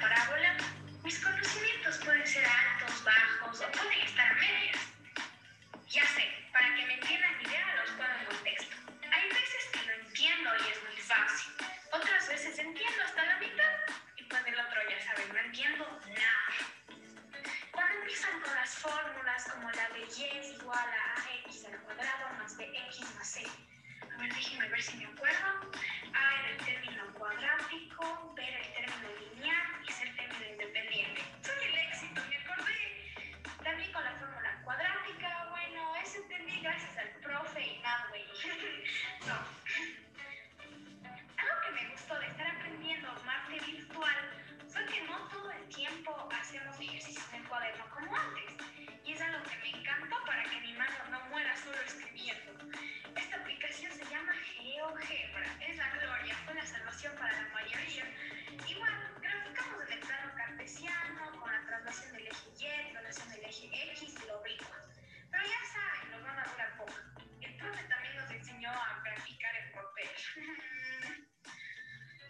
parábola, mis conocimientos pueden ser altos, bajos o pueden estar a medias. Ya sé, para que me entiendan mi idea los pongo en contexto. Hay veces que no entiendo y es muy fácil. Otras veces entiendo hasta la mitad y pues el otro ya sabe, no entiendo nada. Cuando empiezan con las fórmulas como la de y es igual a x al cuadrado más bx más c. A ver, déjenme ver si me acuerdo. Ah, era el término gracias al profe y nada, güey. no. Algo que me gustó de estar aprendiendo Marte virtual fue que no todo el tiempo hacemos ejercicios en el cuaderno como antes.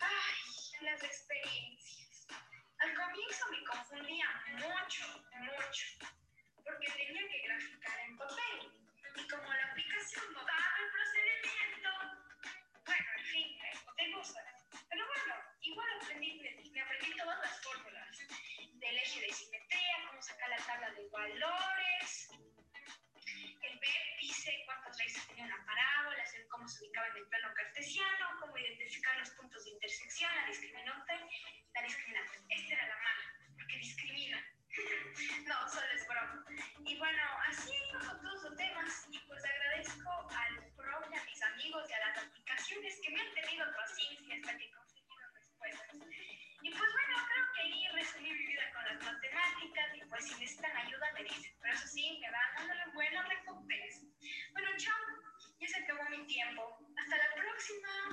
Ay, las experiencias. Al comienzo me confundía mucho, mucho, porque tenía que graficar en papel. Y como la aplicación no daba el procedimiento, bueno, en fin, me boté cosas. Pero bueno, igual aprendí, me aprendí todas las fórmulas del eje de simetría, cómo sacar la tabla de valores, en el plano cartesiano, cómo identificar los puntos de intersección, la discriminante, la discriminante. Esta era la mala, porque discrimina. no, solo es broma. Y bueno, así con todos los temas. Y pues agradezco al profe, a mis amigos y a las aplicaciones que me han tenido paciencia